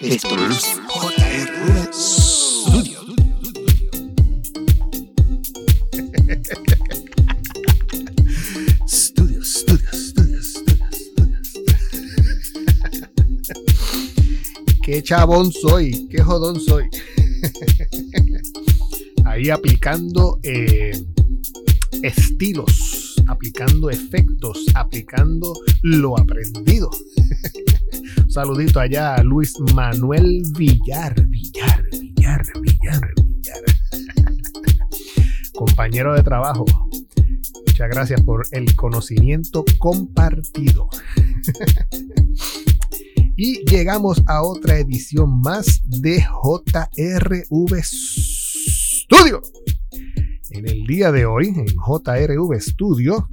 Esto es JR Studio. Studio, studio, studio, studio, studio. Qué chabón soy, qué jodón soy. Ahí aplicando eh, estilos, aplicando efectos, aplicando lo aprendido. Saludito allá a Luis Manuel Villar, Villar, Villar, Villar, Villar. Compañero de trabajo. Muchas gracias por el conocimiento compartido. Y llegamos a otra edición más de JRV Studio. En el día de hoy, en JRV Studio,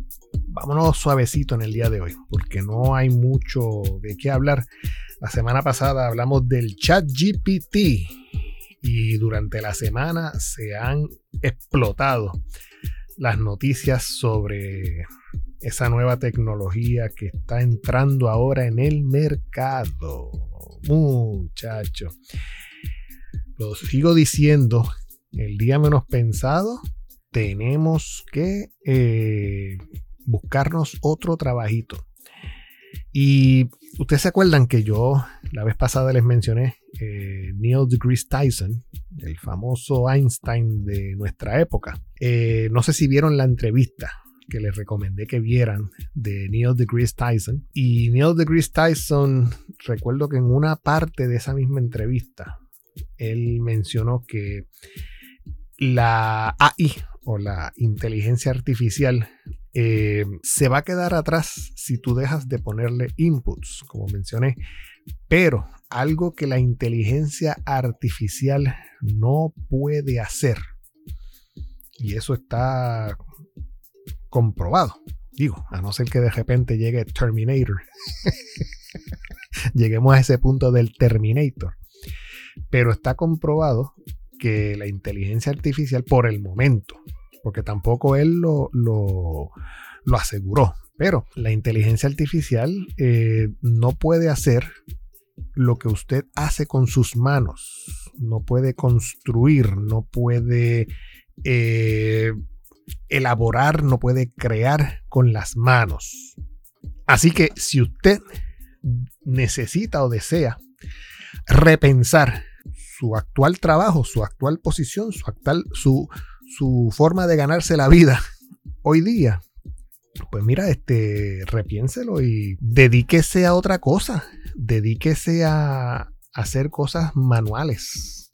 vámonos suavecito en el día de hoy, porque no hay mucho de qué hablar. La semana pasada hablamos del chat GPT y durante la semana se han explotado las noticias sobre esa nueva tecnología que está entrando ahora en el mercado. Muchacho. Lo sigo diciendo, el día menos pensado, tenemos que eh, buscarnos otro trabajito. Y ustedes se acuerdan que yo la vez pasada les mencioné eh, Neil deGrasse Tyson, el famoso Einstein de nuestra época. Eh, no sé si vieron la entrevista que les recomendé que vieran de Neil deGrasse Tyson. Y Neil deGrasse Tyson, recuerdo que en una parte de esa misma entrevista, él mencionó que la AI o la inteligencia artificial eh, se va a quedar atrás si tú dejas de ponerle inputs, como mencioné. Pero algo que la inteligencia artificial no puede hacer, y eso está comprobado, digo, a no ser que de repente llegue Terminator, lleguemos a ese punto del Terminator, pero está comprobado que la inteligencia artificial por el momento, porque tampoco él lo, lo, aseguró, pero la inteligencia artificial eh, no puede hacer lo que usted hace con sus manos, no puede construir, no puede eh, elaborar, no puede crear con las manos. Así que si usted necesita o desea repensar su actual trabajo, su actual posición, su actual, su, su forma de ganarse la vida hoy día, pues mira, este, repiénselo y dedíquese a otra cosa. Dedíquese a hacer cosas manuales.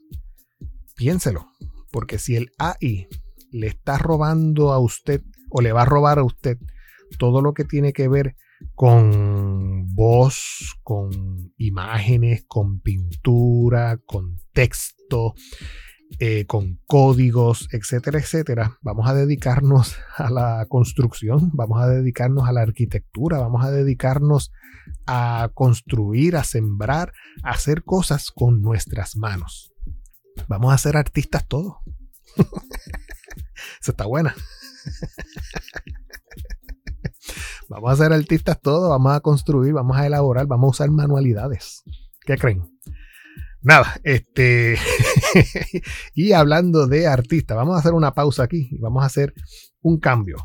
Piénselo, porque si el AI le está robando a usted o le va a robar a usted todo lo que tiene que ver con voz, con imágenes, con pintura, con texto, eh, con códigos, etcétera, etcétera, vamos a dedicarnos a la construcción, vamos a dedicarnos a la arquitectura, vamos a dedicarnos a construir, a sembrar, a hacer cosas con nuestras manos. Vamos a ser artistas todos. Eso está buena. vamos a ser artistas todos, vamos a construir, vamos a elaborar, vamos a usar manualidades. ¿Qué creen? Nada, este. y hablando de artistas, vamos a hacer una pausa aquí y vamos a hacer un cambio.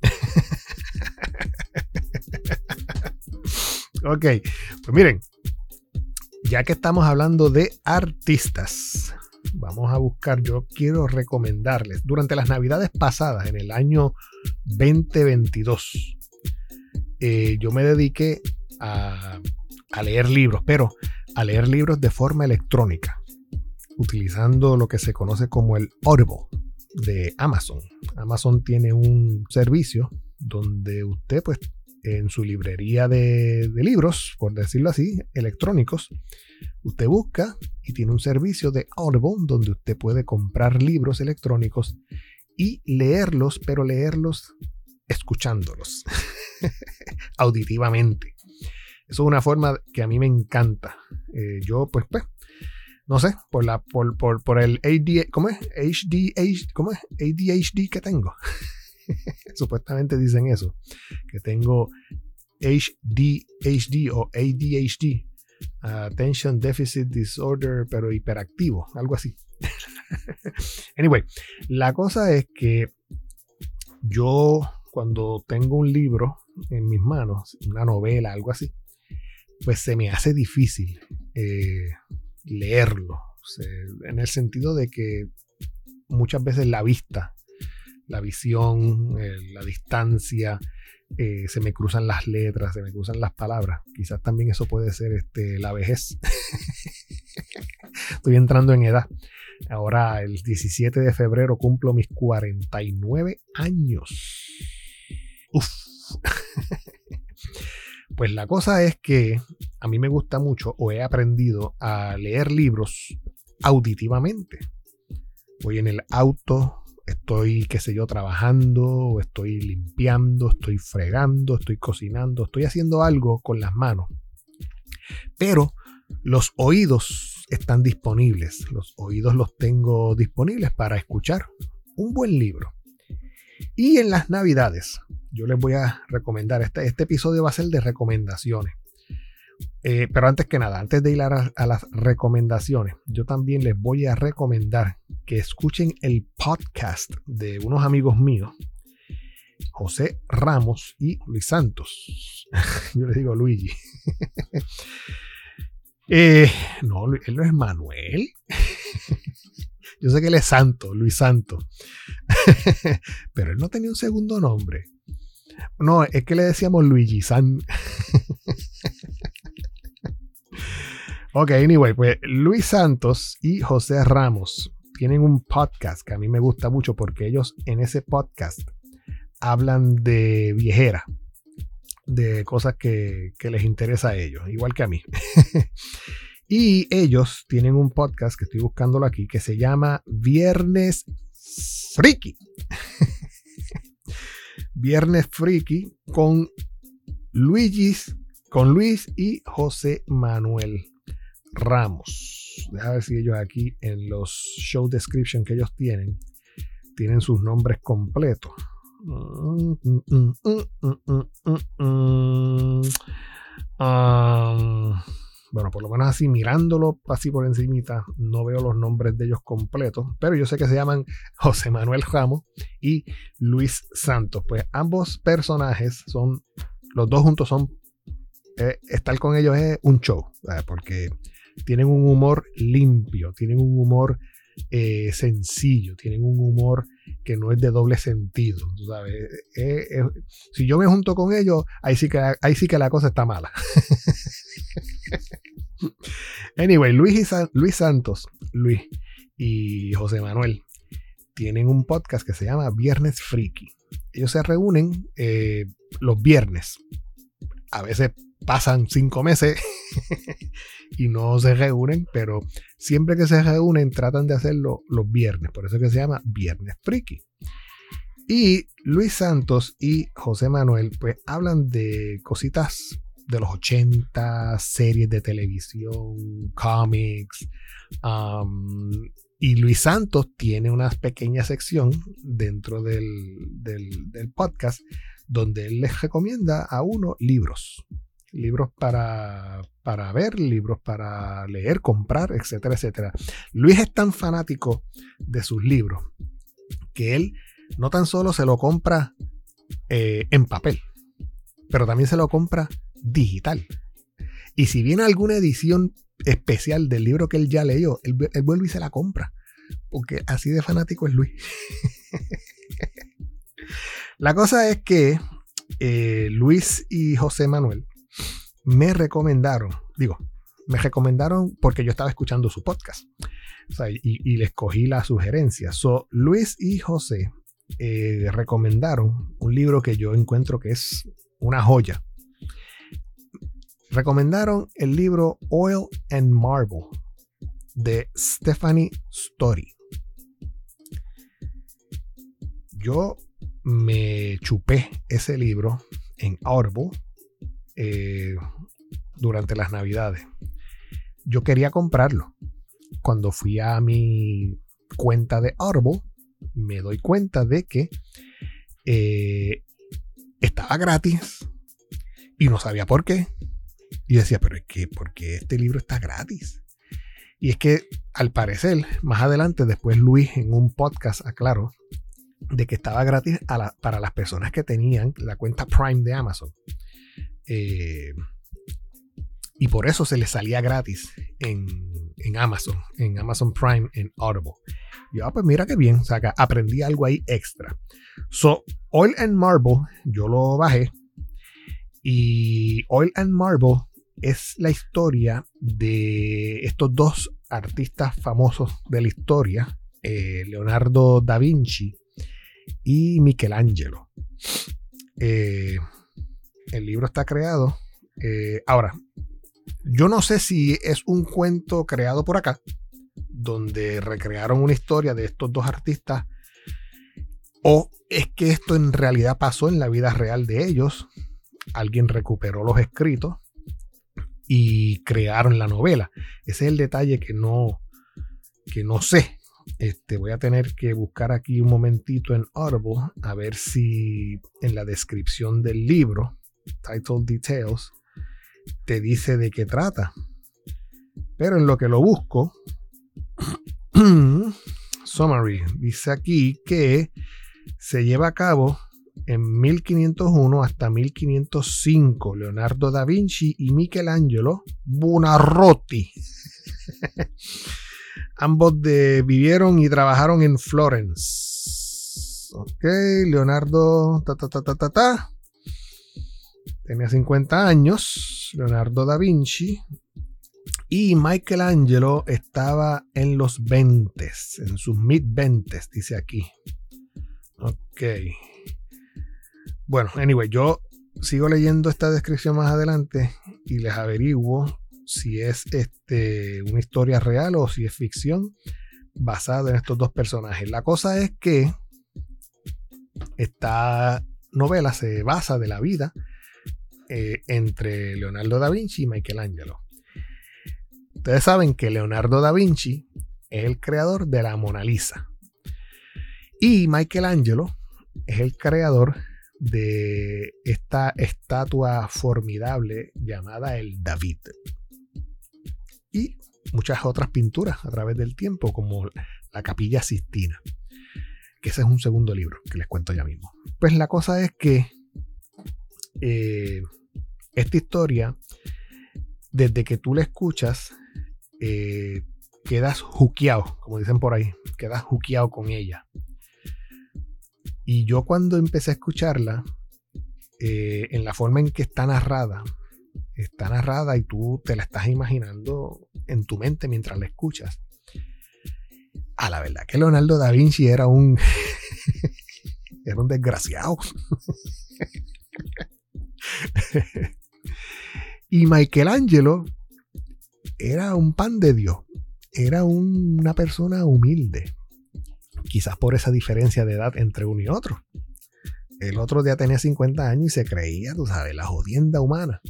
ok, pues miren, ya que estamos hablando de artistas, vamos a buscar, yo quiero recomendarles, durante las navidades pasadas, en el año 2022, eh, yo me dediqué a, a leer libros, pero a leer libros de forma electrónica, utilizando lo que se conoce como el Audible de Amazon. Amazon tiene un servicio donde usted, pues, en su librería de, libros, por decirlo así, electrónicos, usted busca y tiene un servicio de Audible donde usted puede comprar libros electrónicos y leerlos, pero leerlos escuchándolos auditivamente. Eso es una forma que a mí me encanta. Eh, yo, pues, pues, no sé, por, la, por, por, por el AD, ¿cómo es? HD, ¿cómo es? ADHD que tengo. Supuestamente dicen eso, que tengo HDHD o ADHD. Attention Deficit Disorder, pero hiperactivo, algo así. anyway, la cosa es que yo cuando tengo un libro en mis manos, una novela, algo así, pues se me hace difícil eh, leerlo. en el sentido de que muchas veces la vista, la visión, eh, la distancia, eh, se me cruzan las letras, se me cruzan las palabras. Quizás también eso puede ser este, la vejez. Estoy entrando en edad. Ahora, el 17 de febrero cumplo mis 49 años. Uf. Pues la cosa es que a mí me gusta mucho o he aprendido a leer libros auditivamente. Voy en el auto, estoy, qué sé yo, trabajando, estoy limpiando, estoy fregando, estoy cocinando, estoy haciendo algo con las manos. Pero los oídos están disponibles. Los oídos los tengo disponibles para escuchar un buen libro. Y en las navidades, yo les voy a recomendar, este, este episodio va a ser de recomendaciones. Eh, pero antes que nada, antes de ir a, las recomendaciones, yo también les voy a recomendar que escuchen el podcast de unos amigos míos, José Ramos y Luis Santos. yo les digo Luigi. Eh, no, él no es Manuel. Yo sé que él es santo, Luis Santo. Pero él no tenía un segundo nombre. No, es que le decíamos Luigi San. Ok, anyway, pues Luis Santos y José Ramos tienen un podcast que a mí me gusta mucho porque ellos en ese podcast hablan de viejera, de cosas que, que les interesa a ellos, igual que a mí. y ellos tienen un podcast que estoy buscándolo aquí que se llama Viernes Friki. Viernes Friki con Luis, con Luis y José Manuel Ramos. Deja ver si ellos aquí en los show description que ellos tienen tienen sus nombres completos. bueno, por lo menos así mirándolo así por encimita, no veo los nombres de ellos completos, pero yo sé que se llaman José Manuel Ramos y Luis Santos. Pues ambos personajes son, los dos juntos son, eh, estar con ellos es un show, porque tienen un humor limpio, tienen un humor eh, sencillo, tienen un humor que no es de doble sentido. sabes. Eh, eh, si yo me junto con ellos, ahí sí que, ahí sí que la cosa está mala. anyway, Luis, Luis Santos, Luis y José Manuel tienen un podcast que se llama Viernes Friki. Ellos se reúnen los viernes. A veces pasan cinco meses y no se reúnen, pero siempre que se reúnen tratan de hacerlo los viernes, por eso que se llama Viernes Friki. Y Luis Santos y José Manuel pues hablan de cositas de los 80, series de televisión, cómics. y Luis Santos tiene una pequeña sección dentro del, del podcast donde él les recomienda a uno libros libros para, para ver, libros para leer, comprar, etcétera, etcétera. Luis es tan fanático de sus libros que él no tan solo se lo compra eh, en papel, pero también se lo compra digital. Y si viene alguna edición especial del libro que él ya leyó, él, vuelve y se la compra. Porque así de fanático es Luis. la cosa es que eh, Luis y José Manuel me recomendaron, digo, me recomendaron porque yo estaba escuchando su podcast y, les cogí la sugerencia. So, Luis y José eh, recomendaron un libro que yo encuentro que es una joya. Recomendaron el libro Oil and Marble de Stephanie Story. Yo me chupé ese libro en Audible eh, durante las navidades. Yo quería comprarlo. Cuando fui a mi cuenta de Audible, me doy cuenta de que eh, estaba gratis y no sabía por qué. Y decía, pero es que, porque este libro está gratis? Y es que, al parecer, más adelante, después Luis en un podcast aclaró de que estaba gratis para las personas que tenían la cuenta Prime de Amazon. Eh, y por eso se les salía gratis en, Amazon, en Amazon Prime, en Audible. Yo, ah, pues mira qué bien, o aprendí algo ahí extra. So, Oil and Marble, yo lo bajé. Y Oil and Marble es la historia de estos dos artistas famosos de la historia, eh, Leonardo da Vinci y Michelangelo. Eh, el libro está creado. Eh, ahora, yo no sé si es un cuento creado por acá, donde recrearon una historia de estos dos artistas, o es que esto en realidad pasó en la vida real de ellos. Alguien recuperó los escritos y crearon la novela. Ese es el detalle que no, que no sé. Este, voy a tener que buscar aquí un momentito en Audible a ver si en la descripción del libro, title details, te dice de qué trata. Pero en lo que lo busco, summary, dice aquí que se lleva a cabo en 1501 hasta 1505 Leonardo da Vinci y Michelangelo Buonarroti. Ambos vivieron y trabajaron en Florence. Ok, Leonardo ta, ta, ta, ta, ta, tenía 50 años, Leonardo da Vinci, y Michelangelo estaba en los 20, en sus mid 20, dice aquí. Ok. Bueno, anyway, yo sigo leyendo esta descripción más adelante y les averiguo si es este, una historia real o si es ficción basada en estos dos personajes. La cosa es que esta novela se basa de la vida eh, entre Leonardo da Vinci y Michelangelo. Ustedes saben que Leonardo da Vinci es el creador de la Mona Lisa. Y Michelangelo es el creador de esta estatua formidable llamada el David. Y muchas otras pinturas a través del tiempo, como la Capilla Sistina, que ese es un segundo libro que les cuento ya mismo. Pues la cosa es que eh, esta historia, desde que tú la escuchas, eh, quedas juqueado, como dicen por ahí, quedas juqueado con ella. Y yo cuando empecé a escucharla, eh, en la forma en que está narrada, está narrada y tú te la estás imaginando en tu mente mientras la escuchas. A la verdad que Leonardo da Vinci era un era un desgraciado. Y Michelangelo era un pan de Dios, era una persona humilde, quizás por esa diferencia de edad entre uno y otro. El otro día tenía 50 años y se creía, tú sabes, la jodienda humana.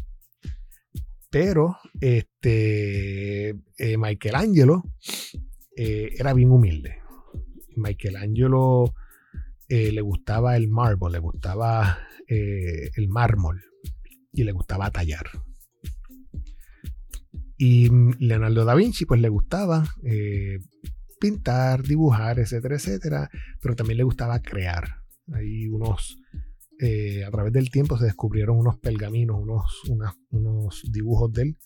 Pero este eh, Michelangelo eh, era bien humilde. Michelangelo eh, le gustaba el mármol, le gustaba el mármol y le gustaba tallar. Y Leonardo da Vinci, pues le gustaba eh, pintar, dibujar, etcétera, etcétera, pero también le gustaba crear. Hay unos, eh, a través del tiempo se descubrieron unos pergaminos, unos, unos dibujos de él,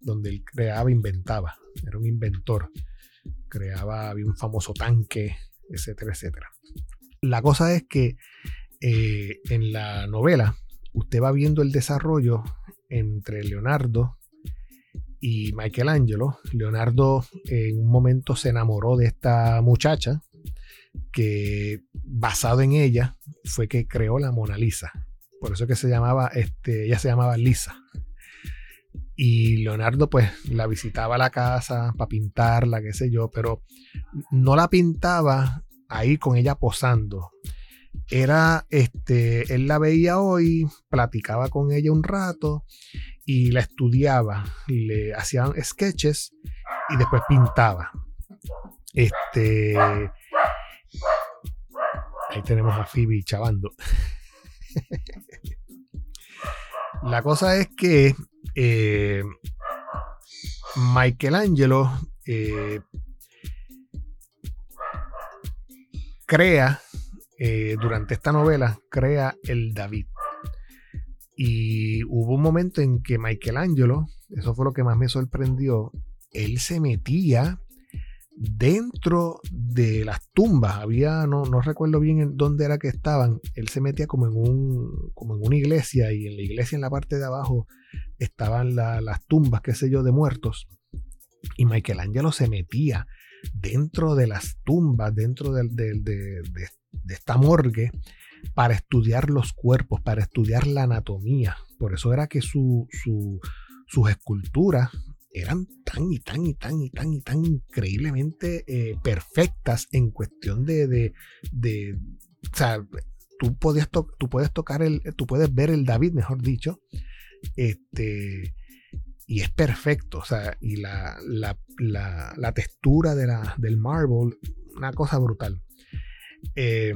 donde él creaba, inventaba. Era un inventor. Creaba, había un famoso tanque, etcétera, etcétera. La cosa es que eh, en la novela usted va viendo el desarrollo entre Leonardo y Michelangelo. Leonardo en un momento se enamoró de esta muchacha que basado en ella fue que creó la Mona Lisa. Por eso que se llamaba, este, ella se llamaba Lisa. Y Leonardo pues la visitaba la casa para pintarla, qué sé yo, pero no la pintaba ahí con ella posando. Era, este, él la veía hoy, platicaba con ella un rato y la estudiaba, le hacían sketches y después pintaba. Este. Ahí tenemos a Phoebe chavando. La cosa es que Eh, Michelangelo eh, crea, eh, durante esta novela, crea el David. Y hubo un momento en que Michelangelo, eso fue lo que más me sorprendió, él se metía dentro de las tumbas. Había, no, no recuerdo bien en dónde era que estaban. Él se metía como en, un, como en una iglesia y en la iglesia en la parte de abajo estaban las tumbas, qué sé yo, de muertos. Y Michelangelo se metía dentro de las tumbas, dentro de, de, esta morgue, para estudiar los cuerpos, para estudiar la anatomía. Por eso era que su, sus esculturas eran tan y tan y tan y tan y tan increíblemente eh, perfectas en cuestión de, de, de, o sea, tú, podías tú puedes tocar el, tú puedes ver el David, mejor dicho, este, y es perfecto, o sea, y la, la, la, textura de del marble, una cosa brutal. Eh,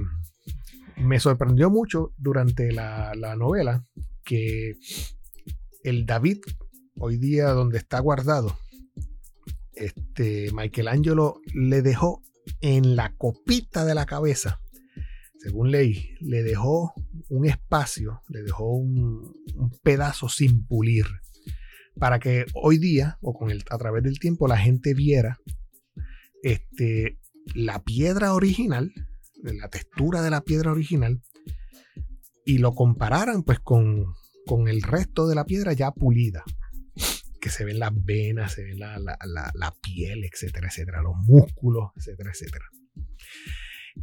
me sorprendió mucho durante la, la novela que el David hoy día donde está guardado, este, Michelangelo le dejó en la copita de la cabeza, según leí, le dejó un espacio, le dejó un, pedazo sin pulir, para que hoy día, o con el, a través del tiempo, la gente viera este, la piedra original, la textura de la piedra original, y lo compararan pues con, con el resto de la piedra ya pulida que se ven las venas, se ve la, la, piel, etcétera, etcétera, los músculos, etcétera, etcétera.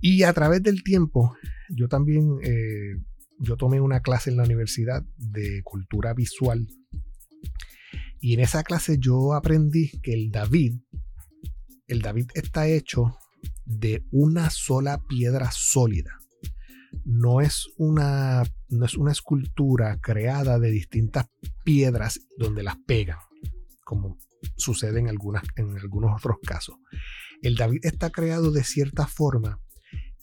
Y a través del tiempo, yo también, eh, yo tomé una clase en la universidad de cultura visual. Y en esa clase yo aprendí que el David, el David está hecho de una sola piedra sólida. No es una, no es una escultura creada de distintas piedras donde las pegan como sucede en, algunas, en algunos otros casos. El David está creado de cierta forma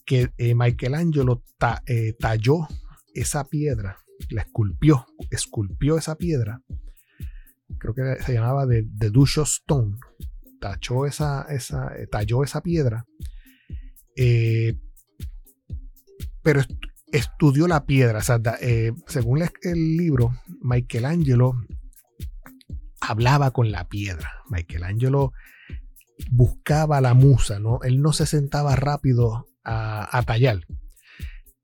que eh, Michelangelo eh, talló esa piedra, la esculpió, esculpió esa piedra, creo que se llamaba de Dusho Stone, tachó esa, esa, eh, talló esa piedra, pero estudió la piedra. según el libro, Michelangelo hablaba con la piedra. Michelangelo buscaba la musa, ¿no? Él no se sentaba rápido a, tallar.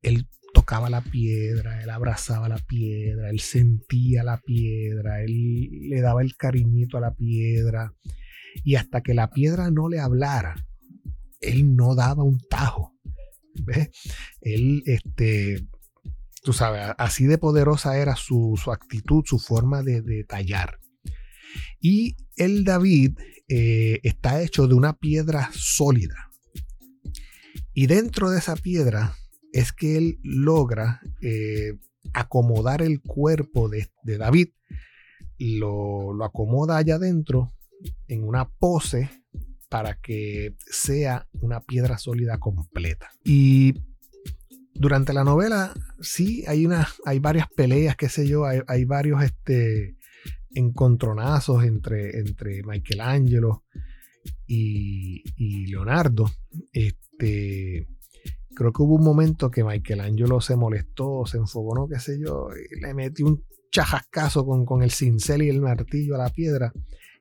Él tocaba la piedra, él abrazaba la piedra, él sentía la piedra, él le daba el cariñito a la piedra. Y hasta que la piedra no le hablara, él no daba un tajo. ¿Ves? Él, este, tú sabes, así de poderosa era su, actitud, su forma de tallar. Y el David eh, está hecho de una piedra sólida. Y dentro de esa piedra es que él logra eh, acomodar el cuerpo de, David, lo, lo, acomoda allá adentro en una pose para que sea una piedra sólida completa. Y durante la novela, sí, hay, una, hay varias peleas, qué sé yo, hay, hay varios este, encontronazos entre, entre Michelangelo y, y Leonardo. Este, creo que hubo un momento que Michelangelo se molestó, se no qué sé yo, le metió un chajascazo con, con, el cincel y el martillo a la piedra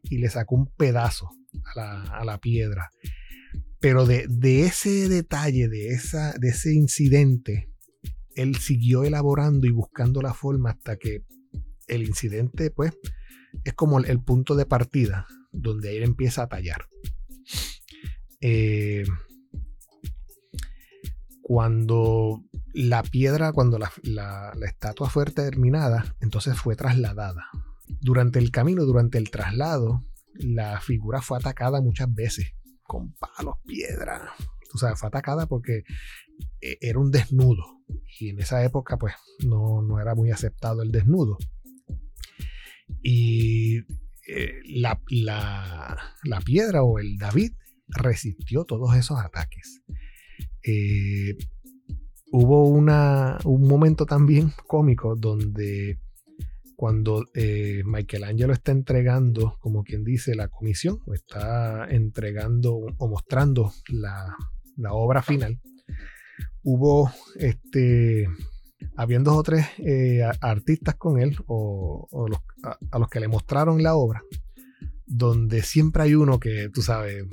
y le sacó un pedazo a la, a la piedra. Pero de, de, ese detalle, de, esa, de ese incidente, él siguió elaborando y buscando la forma hasta que el incidente, pues, es como el punto de partida donde él empieza a tallar. Eh, cuando la piedra, cuando la, estatua fue terminada, entonces fue trasladada. Durante el camino, durante el traslado, la figura fue atacada muchas veces con palos, piedra. O sea, fue atacada porque eh, era un desnudo. Y en esa época, pues, no, no era muy aceptado el desnudo. Y eh, la, piedra o el David resistió todos esos ataques. Eh, hubo un momento también cómico donde cuando eh, Michelangelo está entregando, como quien dice, la comisión, está entregando o mostrando la, obra final, hubo este habían dos o tres eh, artistas con él o, a, los que le mostraron la obra, donde siempre hay uno que, tú sabes,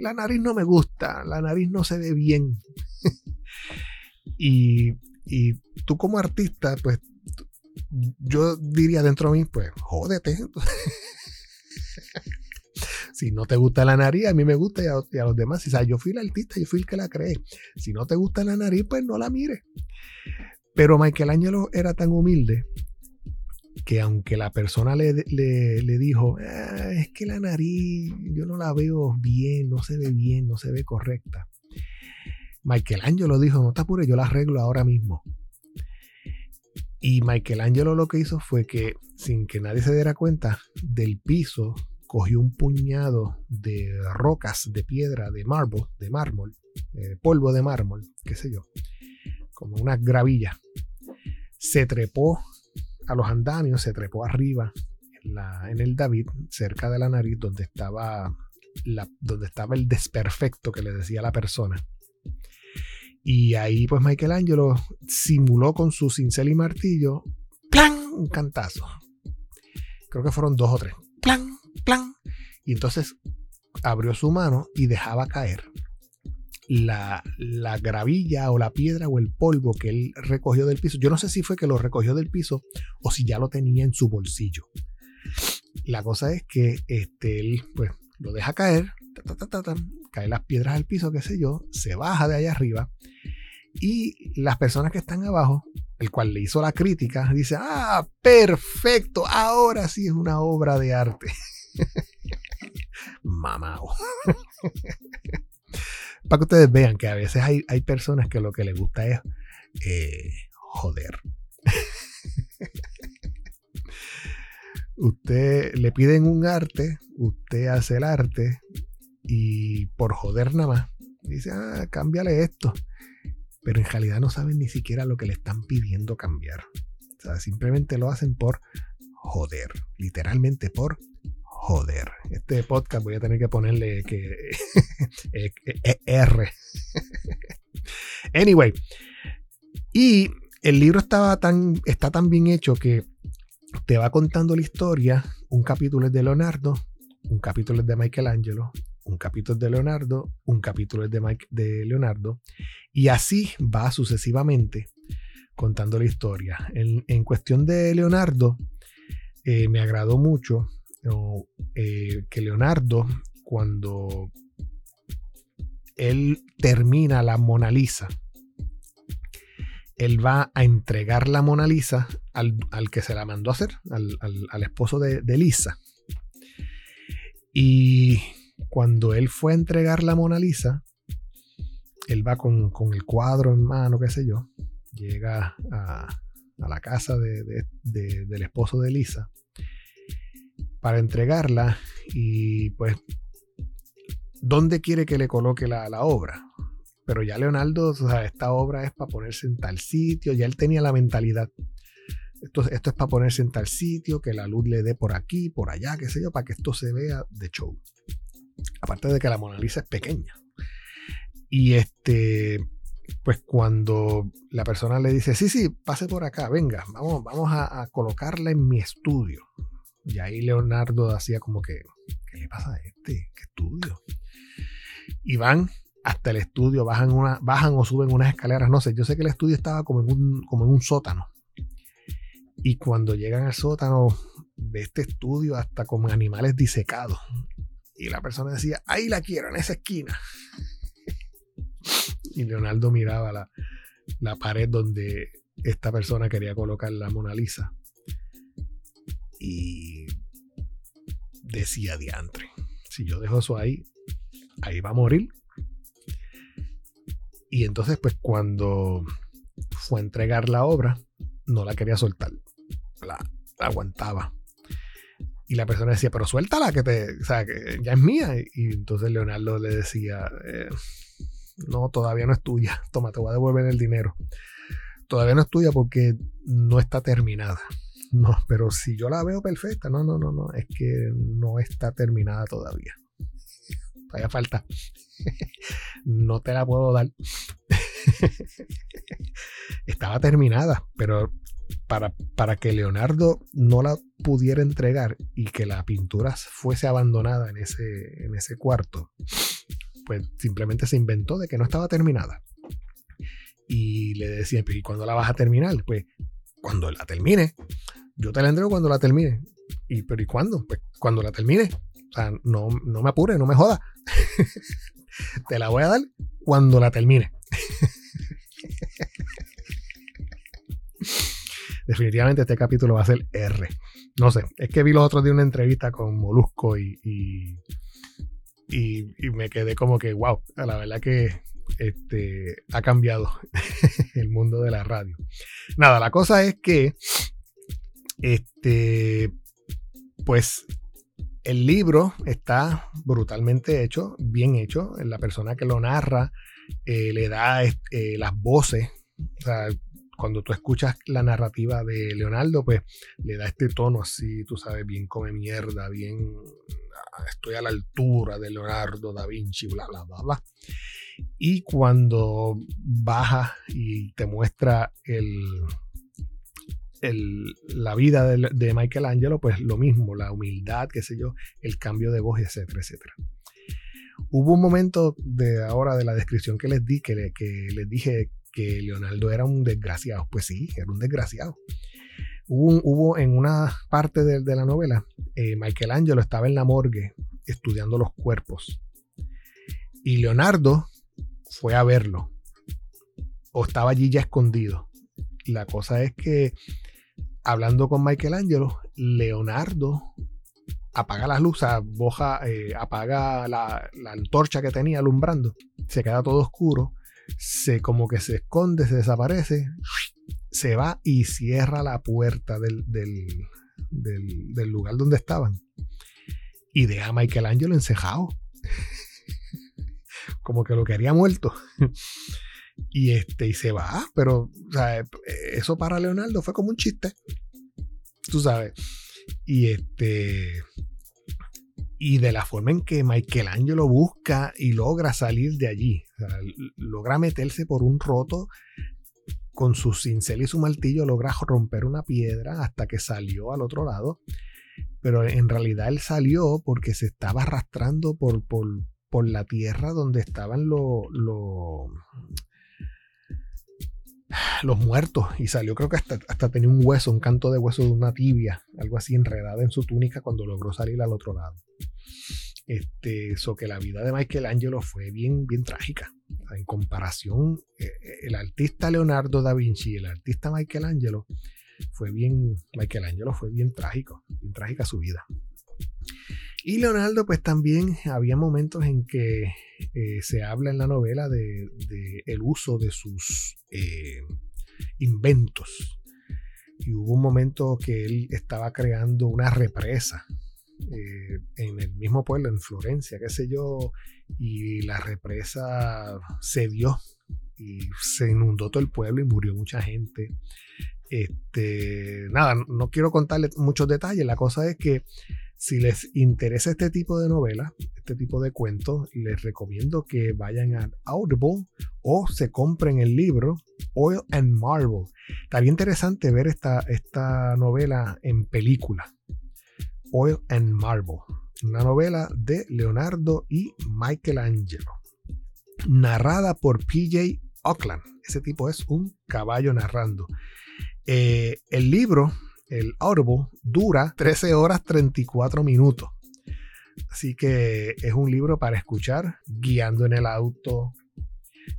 la nariz no me gusta, la nariz no se ve bien. y, y tú como artista, pues yo diría dentro de mí, pues jódete. Si no te gusta la nariz, a mí me gusta y a, los demás. O sea, yo fui el artista, yo fui el que la creé. Si no te gusta la nariz, pues no la mires. Pero Michelangelo era tan humilde que aunque la persona le, le, dijo, ah, es que la nariz yo no la veo bien, no se ve bien, no se ve correcta. Michelangelo dijo, no te apures, yo la arreglo ahora mismo. Y Michelangelo lo que hizo fue que, sin que nadie se diera cuenta, del piso cogió un puñado de rocas de piedra, de mármol, de mármol, eh, polvo de mármol, qué sé yo, como una gravilla. Se trepó a los andamios, se trepó arriba en, el David, cerca de la nariz, donde estaba, la, donde estaba el desperfecto que le decía la persona. Y ahí, pues Michelangelo simuló con su cincel y martillo, ¡plan! Un cantazo. Creo que fueron dos o tres. ¡plan! plan. Y entonces abrió su mano y dejaba caer la, la, gravilla o la piedra o el polvo que él recogió del piso. Yo no sé si fue que lo recogió del piso o si ya lo tenía en su bolsillo. La cosa es que este, él pues, lo deja caer, caen las piedras al piso, qué sé yo, se baja de allá arriba y las personas que están abajo, el cual le hizo la crítica, dice, ah, perfecto, ahora sí es una obra de arte. Mamao. Para que ustedes vean que a veces hay, hay personas que lo que les gusta es eh, joder. usted le piden un arte, usted hace el arte y por joder nada más dice, ah, cámbiale esto. Pero en realidad no saben ni siquiera lo que le están pidiendo cambiar. O sea, simplemente lo hacen por joder, literalmente por joder. Este podcast voy a tener que ponerle que e, e, e, R. anyway. Y el libro estaba tan, está tan bien hecho que te va contando la historia. Un capítulo es de Leonardo, un capítulo es de Michelangelo, un capítulo es de Leonardo, un capítulo es de, de Leonardo. Y así va sucesivamente contando la historia. En, cuestión de Leonardo, eh, me agradó mucho eh, que Leonardo, cuando él termina la Mona Lisa, él va a entregar la Mona Lisa al, que se la mandó a hacer, al, esposo de, Lisa. Y cuando él fue a entregar la Mona Lisa, él va con, el cuadro en mano, qué sé yo, llega a, la casa del esposo de Lisa para entregarla y pues, ¿dónde quiere que le coloque la, obra? Pero ya Leonardo, o esta obra es para ponerse en tal sitio, ya él tenía la mentalidad. Esto, esto es para ponerse en tal sitio, que la luz le dé por aquí, por allá, qué sé yo, para que esto se vea de show. Aparte de que la Mona Lisa es pequeña. Y este, pues cuando la persona le dice, sí, sí, pase por acá, venga, vamos, vamos a colocarla en mi estudio. Y ahí Leonardo hacía como que, ¿qué le pasa a este? ¿Qué estudio? Y van hasta el estudio, bajan, una, bajan o suben unas escaleras, no sé, yo sé que el estudio estaba como en un, como en un sótano. Y cuando llegan al sótano de este estudio, hasta como animales disecados. Y la persona decía, ahí la quiero, en esa esquina. y Leonardo miraba la, la pared donde esta persona quería colocar la Mona Lisa y decía diantre. Si yo dejo eso ahí, ahí va a morir. Y entonces, pues cuando fue a entregar la obra, no la quería soltar. La, aguantaba. Y la persona decía, pero suéltala, que te, o sea, que ya es mía. Y entonces Leonardo le decía, eh, no, todavía no es tuya. Toma, te voy a devolver el dinero todavía no es tuya porque no está terminada. No, pero si yo la veo perfecta, no, no, no, no, es que no está terminada todavía. Todavía falta. no te la puedo dar. Estaba terminada, pero para, para, que Leonardo no la pudiera entregar y que la pintura fuese abandonada en ese, en ese cuarto, pues simplemente se inventó de que no estaba terminada. Y le decía, ¿y cuándo la vas a terminar? Pues cuando la termine. Yo te la entrego cuando la termine. ¿Y pero y cuándo? Pues cuando la termine. O sea, no, no me apure, no me joda. te la voy a dar cuando la termine. Definitivamente este capítulo va a ser R. No sé, es que vi los otros de una entrevista con Molusco y, y, y, me quedé como que, wow, la verdad que este, ha cambiado el mundo de la radio. Nada, la cosa es que, este, pues el libro está brutalmente hecho, bien hecho. La persona que lo narra eh, le da eh, las voces. O sea, cuando tú escuchas la narrativa de Leonardo, pues le da este tono así, tú sabes, bien come mierda, bien ah, estoy a la altura de Leonardo da Vinci, bla, bla, bla, bla. Y cuando baja y te muestra el, la vida de, de Michelangelo, pues lo mismo, la humildad, qué sé yo, el cambio de voz, etcétera, etcétera. Hubo un momento de ahora de la descripción que les di, que, que les dije que Leonardo era un desgraciado. Pues sí, era un desgraciado. Hubo, hubo en una parte de, la novela, eh, Michelangelo estaba en la morgue estudiando los cuerpos. Y Leonardo fue a verlo. O estaba allí ya escondido. La cosa es que, hablando con Michelangelo, Leonardo apaga las luces, boja, eh, apaga la, antorcha que tenía alumbrando, se queda todo oscuro, se como que se esconde, se desaparece, se va y cierra la puerta del, del, del, lugar donde estaban. Y deja a Michelangelo encejado. como que lo quería muerto. Y este, y se va, pero eso para Leonardo fue como un chiste. Tú sabes. Y este y de la forma en que Michelangelo busca y logra salir de allí. logra meterse por un roto con su cincel y su martillo, logra romper una piedra hasta que salió al otro lado. Pero en realidad él salió porque se estaba arrastrando por, por, por la tierra donde estaban los, los muertos y salió creo que hasta, hasta tenía un hueso, un canto de hueso de una tibia, algo así enredada en su túnica cuando logró salir al otro lado. Este, eso que la vida de Michelangelo fue bien, bien trágica. En comparación, eh, eh, el artista Leonardo da Vinci y el artista Michelangelo fue bien, Michelangelo fue bien trágico, bien trágica su vida. Y Leonardo, pues también había momentos en que eh, se habla en la novela de, el uso de sus inventos. Y hubo un momento que él estaba creando una represa eh, en el mismo pueblo, en Florencia, qué sé yo, y la represa cedió y se inundó todo el pueblo y murió mucha gente. Este, nada, no quiero contarles muchos detalles. La cosa es que si les interesa este tipo de novela, este tipo de cuentos, les recomiendo que vayan a Audible o se compren el libro Oil and Marble. Estaría interesante ver esta, esta novela en película. Oil and Marble, una novela de Leonardo y Michelangelo, narrada por PJ Auckland. Ese tipo es un caballo narrando. Eh, el libro, el Audible, dura 13 horas 34 minutos. Así que es un libro para escuchar guiando en el auto,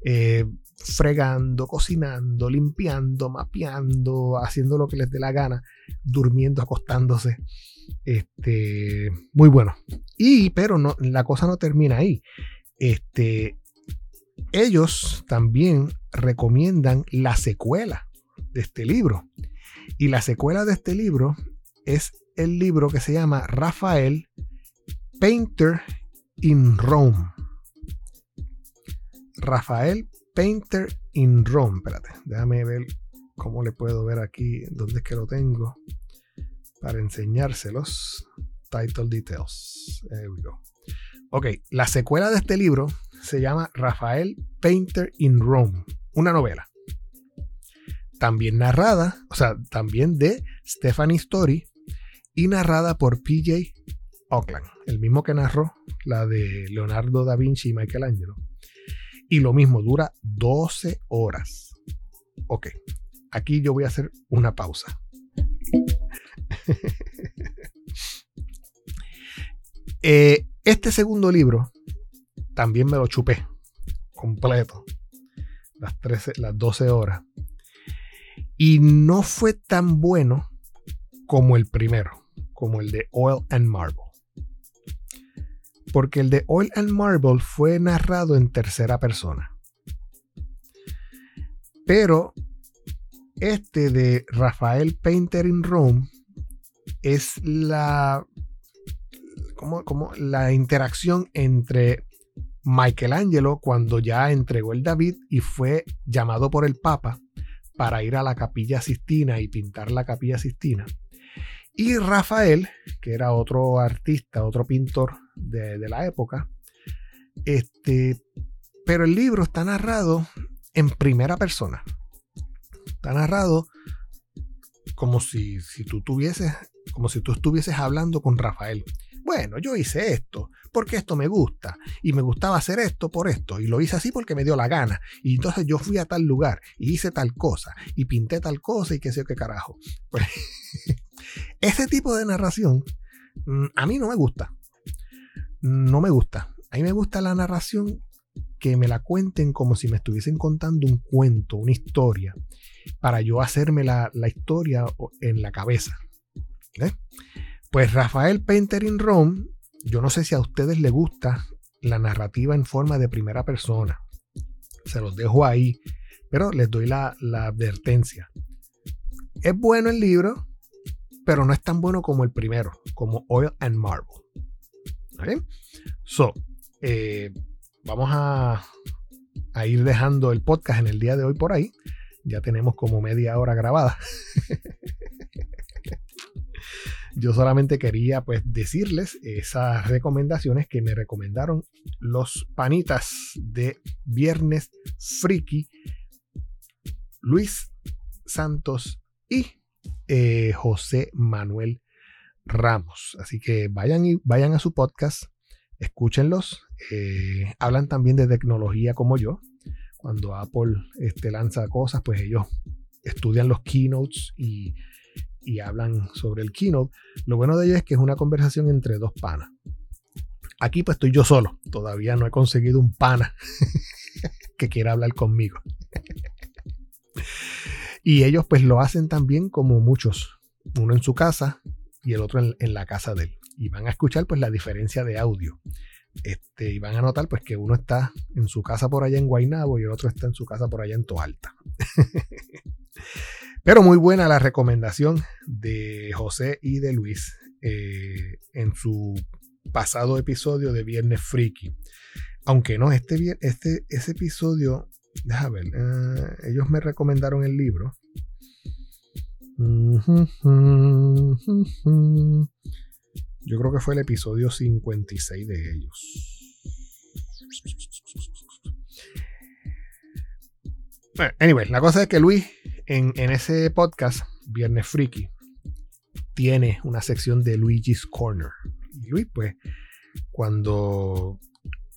eh, fregando, cocinando, limpiando, mapeando, haciendo lo que les dé la gana, durmiendo, acostándose. Este, muy bueno. Y, pero no, la cosa no termina ahí. Este, ellos también recomiendan la secuela de este libro. Y la secuela de este libro es el libro que se llama Rafael Painter in Rome. Rafael Painter in Rome. Espérate, déjame ver ¿Cómo le puedo ver aquí? ¿Dónde es que lo tengo? Para enseñárselos. Title Details. There we go. Ok, la secuela de este libro se llama Rafael Painter in Rome, una novela. También narrada, o sea, también de Stephanie Story y narrada por PJ Oakland, el mismo que narró la de Leonardo da Vinci y Michelangelo. Y lo mismo, dura 12 horas. Ok, aquí yo voy a hacer una pausa. Eh, este segundo libro también me lo chupé completo. Las, 13, las 12 horas. Y no fue tan bueno como el primero, como el de Oil and Marble. Porque el de Oil and Marble fue narrado en tercera persona. Pero este de Rafael Painter in Rome es la, como, como la interacción entre Michelangelo cuando ya entregó el David y fue llamado por el Papa para ir a la capilla Sistina y pintar la capilla Sistina. Y Rafael, que era otro artista, otro pintor de, de la época, este, pero el libro está narrado en primera persona. Está narrado como si, si tú como si tú estuvieses hablando con Rafael. Bueno, yo hice esto porque esto me gusta y me gustaba hacer esto por esto y lo hice así porque me dio la gana y entonces yo fui a tal lugar y hice tal cosa y pinté tal cosa y qué sé yo qué carajo. Pues, ese tipo de narración mm, a mí no me gusta. No me gusta. A mí me gusta la narración que me la cuenten como si me estuviesen contando un cuento, una historia, para yo hacerme la, historia en la cabeza. Pues Rafael Painter in Rome, yo no sé si a ustedes les gusta la narrativa en forma de primera persona. Se los dejo ahí, pero les doy la, advertencia. Es bueno el libro, pero no es tan bueno como el primero, como Oil and Marble. So, eh, vamos a, ir dejando el podcast en el día de hoy por ahí. Ya tenemos como media hora grabada. Yo solamente quería pues decirles esas recomendaciones que me recomendaron los panitas de Viernes Friki, Luis Santos y eh, José Manuel Ramos. Así que vayan y vayan a su podcast, escúchenlos. Eh, hablan también de tecnología como yo. Cuando Apple este, lanza cosas, pues ellos estudian los keynotes y, hablan sobre el keynote. Lo bueno de ellos es que es una conversación entre dos panas. Aquí pues estoy yo solo. Todavía no he conseguido un pana que quiera hablar conmigo. y ellos pues lo hacen también como muchos. Uno en su casa y el otro en, en la casa de él. Y van a escuchar pues la diferencia de audio. Este, y van a notar pues que uno está en su casa por allá en Guaynabo y el otro está en su casa por allá en Toalta. Pero muy buena la recomendación de José y de Luis eh, en su pasado episodio de Viernes Friki. Aunque no, este, este ese episodio, déjame ver, eh, ellos me recomendaron el libro. Yo creo que fue el episodio 56 de ellos. Bueno, anyway, la cosa es que Luis, en, ese podcast, Viernes Freaky, tiene una sección de Luigi's Corner. Y Luis, pues, cuando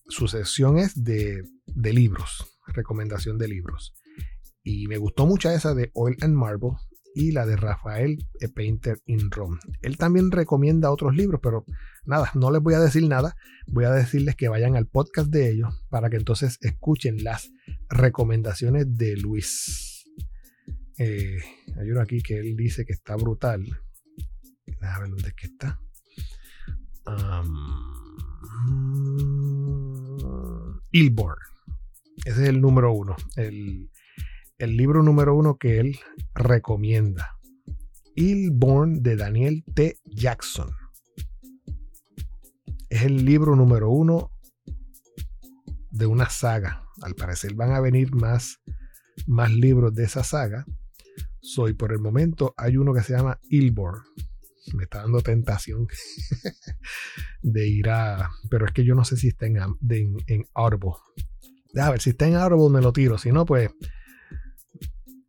su sección es de, libros, recomendación de libros. Y me gustó mucho esa de Oil and Marble, y la de Rafael e. Painter in Rome. Él también recomienda otros libros, pero nada, no les voy a decir nada. Voy a decirles que vayan al podcast de ellos para que entonces escuchen las recomendaciones de Luis. Eh, hay uno aquí que él dice que está brutal. Déjame ver dónde es que está. Um, Ese es el número uno. El, libro número uno que él recomienda. Illborn de Daniel T. Jackson. Es el libro número uno de una saga. Al parecer van a venir más libros de esa saga. Soy por el momento, hay uno que se llama Ilborn. Me está dando tentación de ir a. Pero es que yo no sé si está en, en, en. A ver, si está en Audible me lo tiro. Si no, pues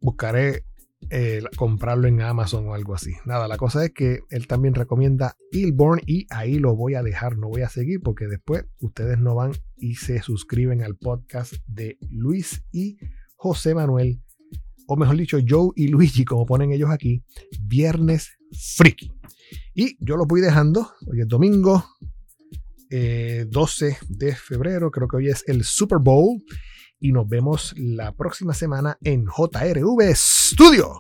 buscaré eh, comprarlo en Amazon o algo así. Nada, la cosa es que él también recomienda Ilborn y ahí lo voy a dejar, no voy a seguir porque después ustedes no van y se suscriben al podcast de Luis y José Manuel, o mejor dicho, Joe y Luigi, como ponen ellos aquí, Viernes Friki. Y yo lo voy dejando, hoy es domingo, 12 eh, de febrero, creo que hoy es el Super Bowl y nos vemos la próxima semana en JRV Studio.